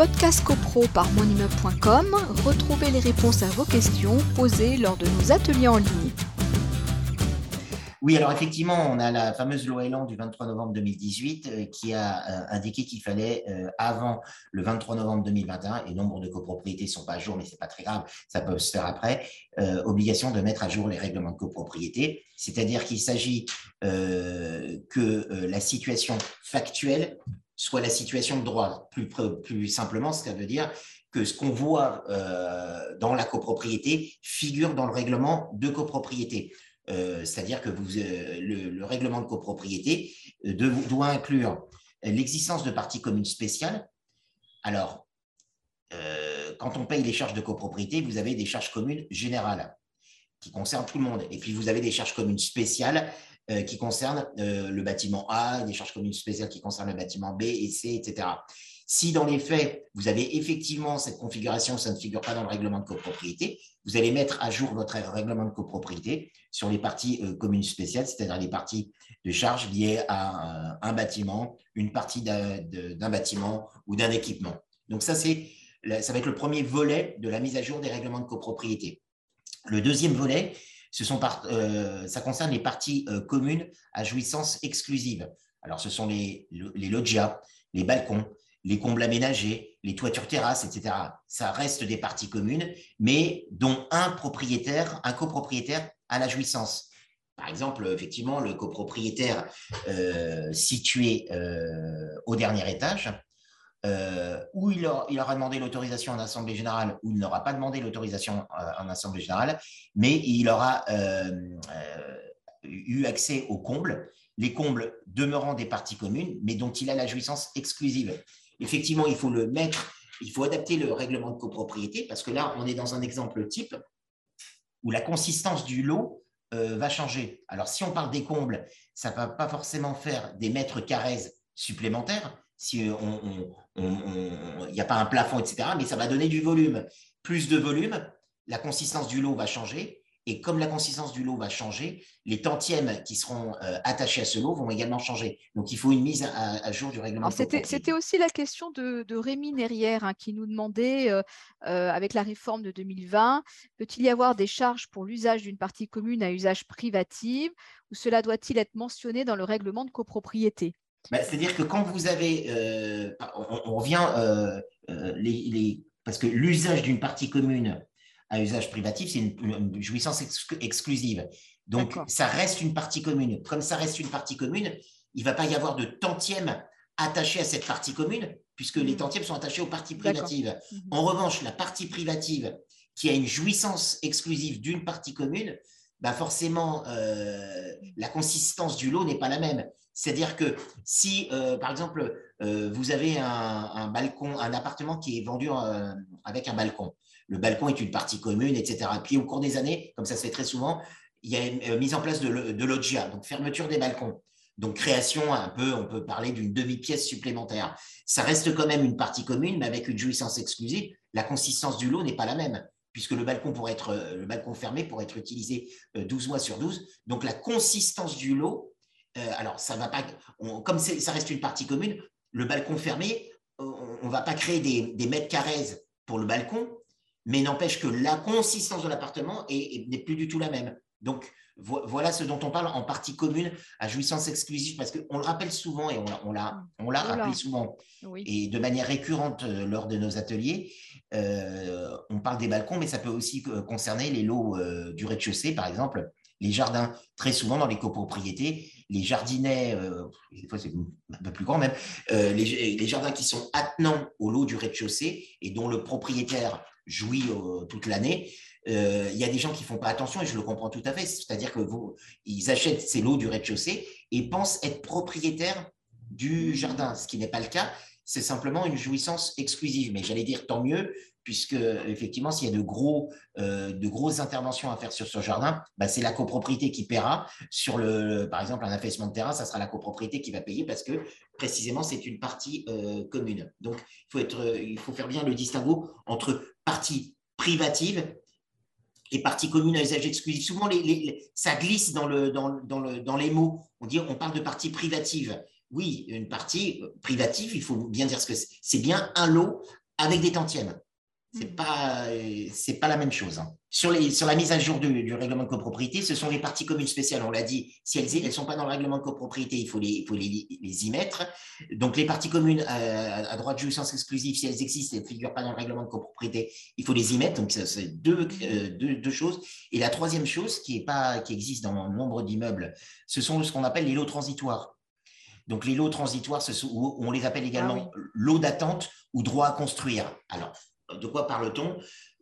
podcast copro par monimmeuble.com, retrouvez les réponses à vos questions posées lors de nos ateliers en ligne. Oui, alors effectivement, on a la fameuse loi Elan du 23 novembre 2018 euh, qui a euh, indiqué qu'il fallait, euh, avant le 23 novembre 2021, et nombre de copropriétés ne sont pas à jour, mais ce n'est pas très grave, ça peut se faire après, obligation de mettre à jour les règlements de copropriété. C'est-à-dire qu'il s'agit que la situation factuelle soit la situation de droit. Plus, simplement, ça veut dire que ce qu'on voit dans la copropriété figure dans le règlement de copropriété. Euh, c'est-à-dire que euh, le, règlement de copropriété euh, doit inclure l'existence de parties communes spéciales. Alors, quand on paye les charges de copropriété, vous avez des charges communes générales qui concernent tout le monde. Et puis, vous avez des charges communes spéciales qui concernent le bâtiment A, des charges communes spéciales qui concernent le bâtiment B et C, etc. Si dans les faits, vous avez effectivement cette configuration, ça ne figure pas dans le règlement de copropriété, vous allez mettre à jour votre règlement de copropriété sur les parties euh, communes spéciales, c'est-à-dire les parties de charges liées à un, bâtiment, une partie d'un bâtiment ou d'un équipement. Donc ça, c'est ça va être le premier volet de la mise à jour des règlements de copropriété. Le deuxième volet, euh, ça concerne les parties euh, communes à jouissance exclusive. Alors, ce sont les, loggias, les balcons, les combles aménagés, les toitures terrasses, etc. Ça reste des parties communes, mais dont un propriétaire, un copropriétaire a la jouissance. Par exemple, effectivement, le copropriétaire euh, situé au dernier étage, euh, où il, aura, demandé l'autorisation en assemblée générale, ou il n'aura pas demandé l'autorisation en assemblée générale, mais il aura eu accès aux combles, les combles demeurant des parties communes, mais dont il a la jouissance exclusive effectivement, il faut le mettre, il faut adapter le règlement de copropriété parce que là, on est dans un exemple type où la consistance du lot euh, va changer. Alors, si on parle des combles, ça ne va pas forcément faire des mètres carrés supplémentaires, si il n'y a pas un plafond, etc., mais ça va donner du volume. Plus de volume, la consistance du lot va changer et comme la consistance du lot va changer, les tantièmes qui seront euh, attachés à ce lot vont également changer. Donc, il faut une mise à, jour du règlement. C'était aussi la question de, Rémi Nerrière hein, qui nous demandait, euh, euh, avec la réforme de 2020, peut-il y avoir des charges pour l'usage d'une partie commune à usage privatif ou cela doit-il être mentionné dans le règlement de copropriété? Bah, C'est-à-dire que quand vous avez, on, revient, les, parce que l'usage d'une partie commune à usage privatif, c'est une, jouissance exclusive. Donc, ça reste une partie commune. Comme ça reste une partie commune, il ne va pas y avoir de tantième attaché à cette partie commune, puisque les mmh. tantièmes sont attachés aux parties privatives. Mmh. En revanche, la partie privative qui a une jouissance exclusive d'une partie commune, bah forcément, euh, la consistance du lot n'est pas la même. C'est-à-dire que si, euh, par exemple, euh, vous avez un, balcon, un appartement qui est vendu avec un balcon, le balcon est une partie commune, etc. Puis au cours des années, comme ça se fait très souvent, il y a une mise en place de, loggia, donc fermeture des balcons. Donc création, un peu, on peut parler d'une demi-pièce supplémentaire. Ça reste quand même une partie commune, mais avec une jouissance exclusive. La consistance du lot n'est pas la même, puisque le balcon, être, euh, le balcon fermé pourrait être utilisé 12 euh, mois sur 12. Donc la consistance du lot, alors ça va pas, comme ça reste une partie commune, le balcon fermé, on ne va pas créer des, des mètres carrés pour le balcon, mais n'empêche que la consistance de l'appartement n'est plus du tout la même. Donc, voilà ce dont on parle en partie commune à jouissance exclusive, parce qu'on le rappelle souvent et on l'a on rappelé souvent, et de manière récurrente euh, lors de nos ateliers, euh, on parle des balcons, mais ça peut aussi euh, concerner les lots du rez-de-chaussée, par exemple, les jardins. Très souvent, dans les copropriétés, les jardinets, des fois c'est un peu plus grand même, les, les, jardins qui sont attenants au lot du rez-de-chaussée et dont le propriétaire jouit toute l'année. Euh, il y a des gens qui font pas attention et je le comprends tout à fait. C'est-à-dire que vous, ils achètent ces lots du rez-de-chaussée et pensent être propriétaires du jardin, ce qui n'est pas le cas. C'est simplement une jouissance exclusive. Mais j'allais dire tant mieux, puisque effectivement, s'il y a de, gros, euh, de grosses interventions à faire sur ce jardin, bah, c'est la copropriété qui paiera. Sur le, par exemple, un affaissement de terrain, ça sera la copropriété qui va payer parce que précisément, c'est une partie commune. Donc, il faut, être, il faut faire bien le distinguo entre partie privative et partie commune à usage exclusif. Souvent, les, ça glisse dans les mots. On, dit, on parle de partie privative. Oui, une partie privative, il faut bien dire ce que c'est. C'est bien un lot avec des tantièmes. C'est n'est hmm. pas, c'est pas la même chose. Hein. Sur, les, sur la mise à jour du, règlement de copropriété, ce sont les parties communes spéciales. On l'a dit, si elles ne sont pas dans le règlement de copropriété, il faut les, faut les, y mettre. Donc, les parties communes à, droit de jouissance exclusive, si elles existent, elles ne figurent pas dans le règlement de copropriété, il faut les y mettre. Donc, c'est deux, euh, deux, deux, choses. Et la troisième chose qui, est pas, qui existe dans nombre d'immeubles, ce sont ce qu'on appelle les lots transitoires. Donc, les lots transitoires, ce on les appelle également ah lots d'attente ou droit à construire. Alors, de quoi parle-t-on?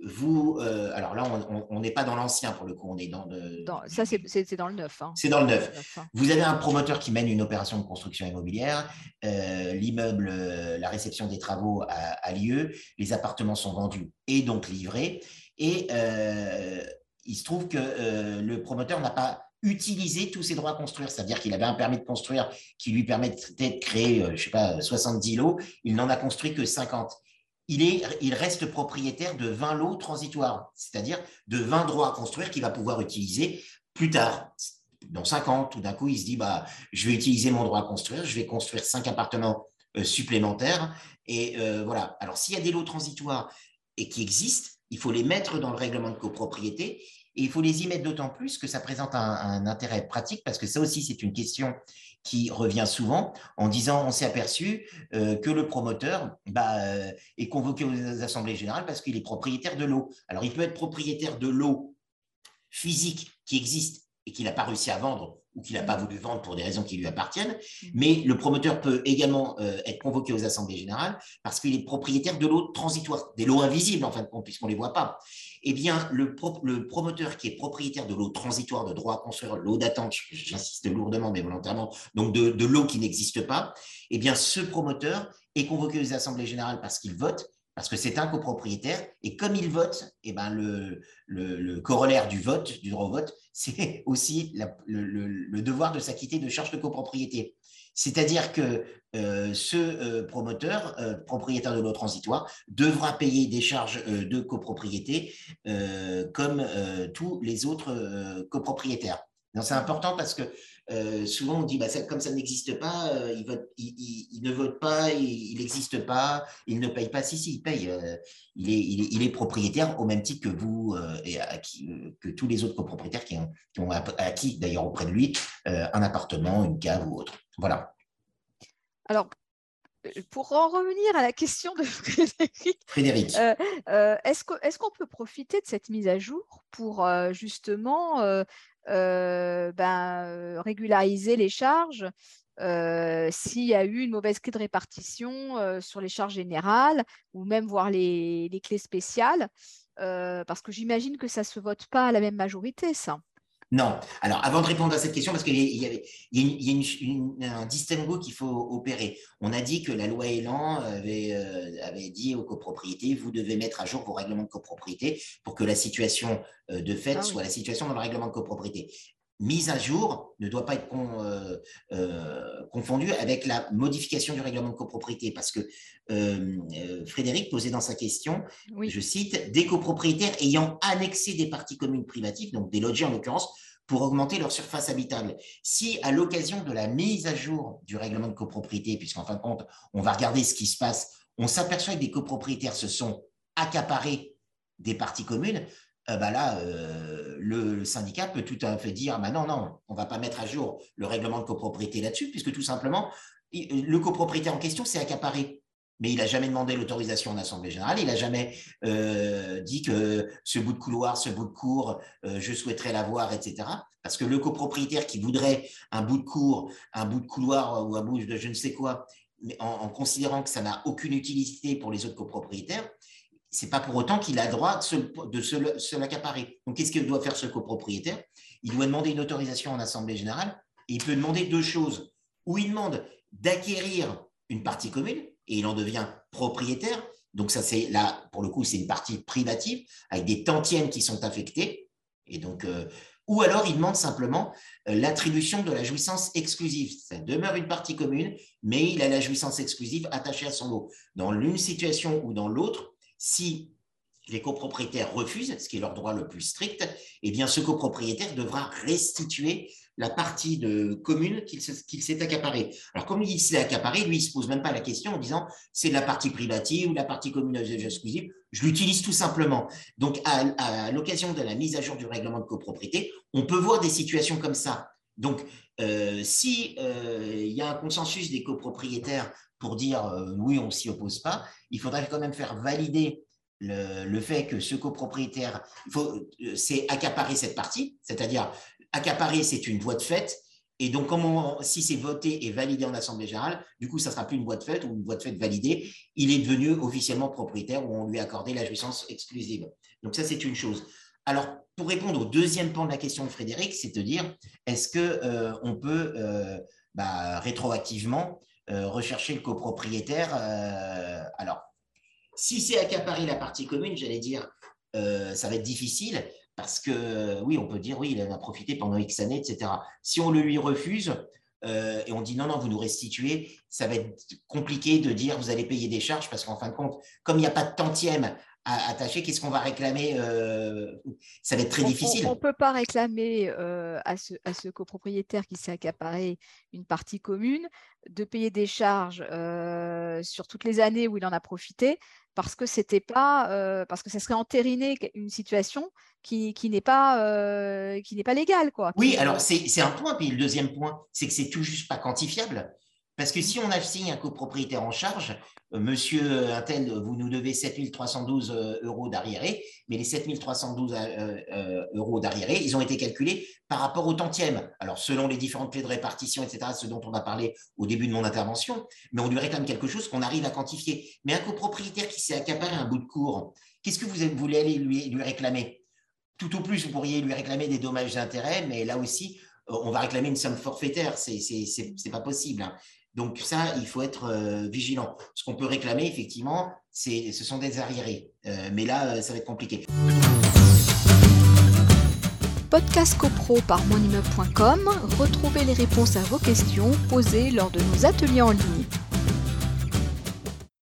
Vous, euh, alors là, on n'est pas dans l'ancien pour le coup, on est dans le. ça, c'est dans le neuf. Hein. C'est dans le neuf. Hein. Vous avez un promoteur qui mène une opération de construction immobilière. Euh, l'immeuble, euh, la réception des travaux a, lieu. Les appartements sont vendus et donc livrés. Et il se trouve que le promoteur n'a pas utilisé tous ses droits à construire, c'est-à-dire qu'il avait un permis de construire qui lui permettait de créer, je ne sais pas, 70 lots, il n'en a construit que 50 il, est, il reste propriétaire de 20 lots transitoires, c'est-à-dire de 20 droits à construire qu'il va pouvoir utiliser plus tard. Dans 5 ans, tout d'un coup, il se dit bah, je vais utiliser mon droit à construire, je vais construire 5 appartements euh, supplémentaires. Et euh, voilà. Alors, s'il y a des lots transitoires et qui existent, il faut les mettre dans le règlement de copropriété et il faut les y mettre d'autant plus que ça présente un, intérêt pratique parce que ça aussi, c'est une question qui revient souvent en disant on s'est aperçu euh, que le promoteur bah, euh, est convoqué aux assemblées générales parce qu'il est propriétaire de l'eau. Alors il peut être propriétaire de l'eau physique qui existe et qu'il n'a pas réussi à vendre ou qu'il n'a pas voulu vendre pour des raisons qui lui appartiennent, mais le promoteur peut également euh, être convoqué aux assemblées générales parce qu'il est propriétaire de l'eau transitoire, des lots invisibles en fin de compte, puisqu'on ne les voit pas. Eh bien, le, le, promoteur qui est propriétaire de l'eau transitoire de droit à construire, l'eau d'attente, j'insiste lourdement mais volontairement, donc de, de l'eau qui n'existe pas, eh bien, ce promoteur est convoqué aux assemblées générales parce qu'il vote parce que c'est un copropriétaire, et comme il vote, eh ben le, corollaire du vote, du droit au vote, c'est aussi le, devoir de s'acquitter de charges de copropriété. C'est-à-dire que euh, ce euh, promoteur, euh, propriétaire de l'eau transitoire, devra payer des charges de copropriété comme tous les autres copropriétaires. C'est important parce que euh, souvent, on dit, bah, comme ça n'existe pas, euh, il, ne vote pas, il n'existe pas, il ne paye pas. Si, si, il paye. Euh, il, est, il, est, propriétaire au même titre que vous et que tous les autres copropriétaires qui ont, qui ont acquis, d'ailleurs auprès de lui, un appartement, une cave ou autre. Voilà. Alors, pour en revenir à la question de Frédéric, Frédéric. est-ce qu'on peut profiter de cette mise à jour pour justement ben, euh, régulariser les charges euh, s'il y a eu une mauvaise clé de répartition sur les charges générales ou même voir les, clés spéciales, parce que j'imagine que ça ne se vote pas à la même majorité, ça. Non. Alors, avant de répondre à cette question, parce qu'il y, a, un distinguo qu'il faut opérer. On a dit que la loi Elan avait, euh, avait, dit aux copropriétés, vous devez mettre à jour vos règlements de copropriété pour que la situation euh, de fait ah soit la situation dans le règlement de copropriété. Mise à jour ne doit pas être euh, confondue avec la modification du règlement de copropriété, parce que Frédéric posait dans sa question, je cite, des copropriétaires ayant annexé des parties communes privatives, donc des logis en l'occurrence, pour augmenter leur surface habitable. Si à l'occasion de la mise à jour du règlement de copropriété, puisqu'en fin de compte, on va regarder ce qui se passe, on s'aperçoit que des copropriétaires se sont accaparés des parties communes, euh, bah là, euh, le, syndicat peut tout à fait dire bah non, non, on ne va pas mettre à jour le règlement de copropriété là-dessus, puisque tout simplement, le copropriétaire en question s'est accaparé mais il n'a jamais demandé l'autorisation en Assemblée générale, il n'a jamais euh, dit que ce bout de couloir, ce bout de cour, euh, je souhaiterais l'avoir, etc. Parce que le copropriétaire qui voudrait un bout de cour, un bout de couloir ou un bout de je ne sais quoi, en, considérant que ça n'a aucune utilité pour les autres copropriétaires, c'est pas pour autant qu'il a droit de se, de l'accaparer. Donc, qu'est-ce que doit faire ce copropriétaire? Il doit demander une autorisation en Assemblée générale et il peut demander deux choses. Ou il demande d'acquérir une partie commune, et il en devient propriétaire. Donc ça, c'est là, pour le coup, c'est une partie privative avec des tantièmes qui sont affectés. Et donc, euh, ou alors il demande simplement euh, l'attribution de la jouissance exclusive. Ça demeure une partie commune, mais il a la jouissance exclusive attachée à son lot. Dans l'une situation ou dans l'autre, si les copropriétaires refusent, ce qui est leur droit le plus strict, eh bien ce copropriétaire devra restituer la partie de commune qu'il s'est accaparé. Alors, comme il s'est accaparé, lui, il ne se pose même pas la question en disant c'est la partie privative ou la partie commune exclusif. Je l'utilise tout simplement. Donc, à, l'occasion de la mise à jour du règlement de copropriété, on peut voir des situations comme ça. Donc, euh, si euh, y a un consensus des copropriétaires pour dire euh, oui, on ne s'y oppose pas, il faudrait quand même faire valider le, fait que ce copropriétaire, c'est accaparer cette partie, c'est-à-dire accaparer, c'est une voie de fait. Et donc, si c'est voté et validé en Assemblée générale, du coup, ça ne sera plus une voie de fait ou une voie de fait validée. Il est devenu officiellement propriétaire ou on lui a accordé la jouissance exclusive. Donc, ça, c'est une chose. Alors, pour répondre au deuxième point de la question de Frédéric, c'est de dire est-ce qu'on euh, peut euh, bah, rétroactivement euh, rechercher le copropriétaire Alors, si c'est accaparer la partie commune, j'allais dire, ça va être difficile parce que oui, on peut dire oui, il en a profité pendant X années, etc. Si on le lui refuse et on dit non, non, vous nous restituez, ça va être compliqué de dire vous allez payer des charges parce qu'en fin de compte, comme il n'y a pas de tantième attaché, qu'est-ce qu'on va réclamer euh, Ça va être très difficile. On ne peut pas réclamer euh, à, ce, à, ce, copropriétaire qui s'est accaparé une partie commune de payer des charges euh, sur toutes les années où il en a profité parce que c'était pas parce que ça serait entériner une situation qui, qui n'est pas qui n'est pas légale quoi. Oui, alors c'est un point puis le deuxième point, c'est que c'est tout juste pas quantifiable. Parce que si on assigne un copropriétaire en charge, euh, monsieur Intel, vous nous devez 7312 euh, euros d'arriéré, mais les 7312 euh, euros d'arriéré, ils ont été calculés par rapport au tantième. Alors, selon les différentes clés de répartition, etc., ce dont on a parlé au début de mon intervention, mais on lui réclame quelque chose qu'on arrive à quantifier. Mais un copropriétaire qui s'est accaparé un bout de cours, qu'est-ce que vous voulez aller lui, réclamer? Tout au plus, vous pourriez lui réclamer des dommages d'intérêt, mais là aussi, on va réclamer une somme forfaitaire. C'est pas possible. Donc ça, il faut être euh, vigilant. Ce qu'on peut réclamer, effectivement, ce sont des arriérés. Euh, mais là, euh, ça va être compliqué. Podcast CoPro par monimmeuble.com, retrouvez les réponses à vos questions posées lors de nos ateliers en ligne.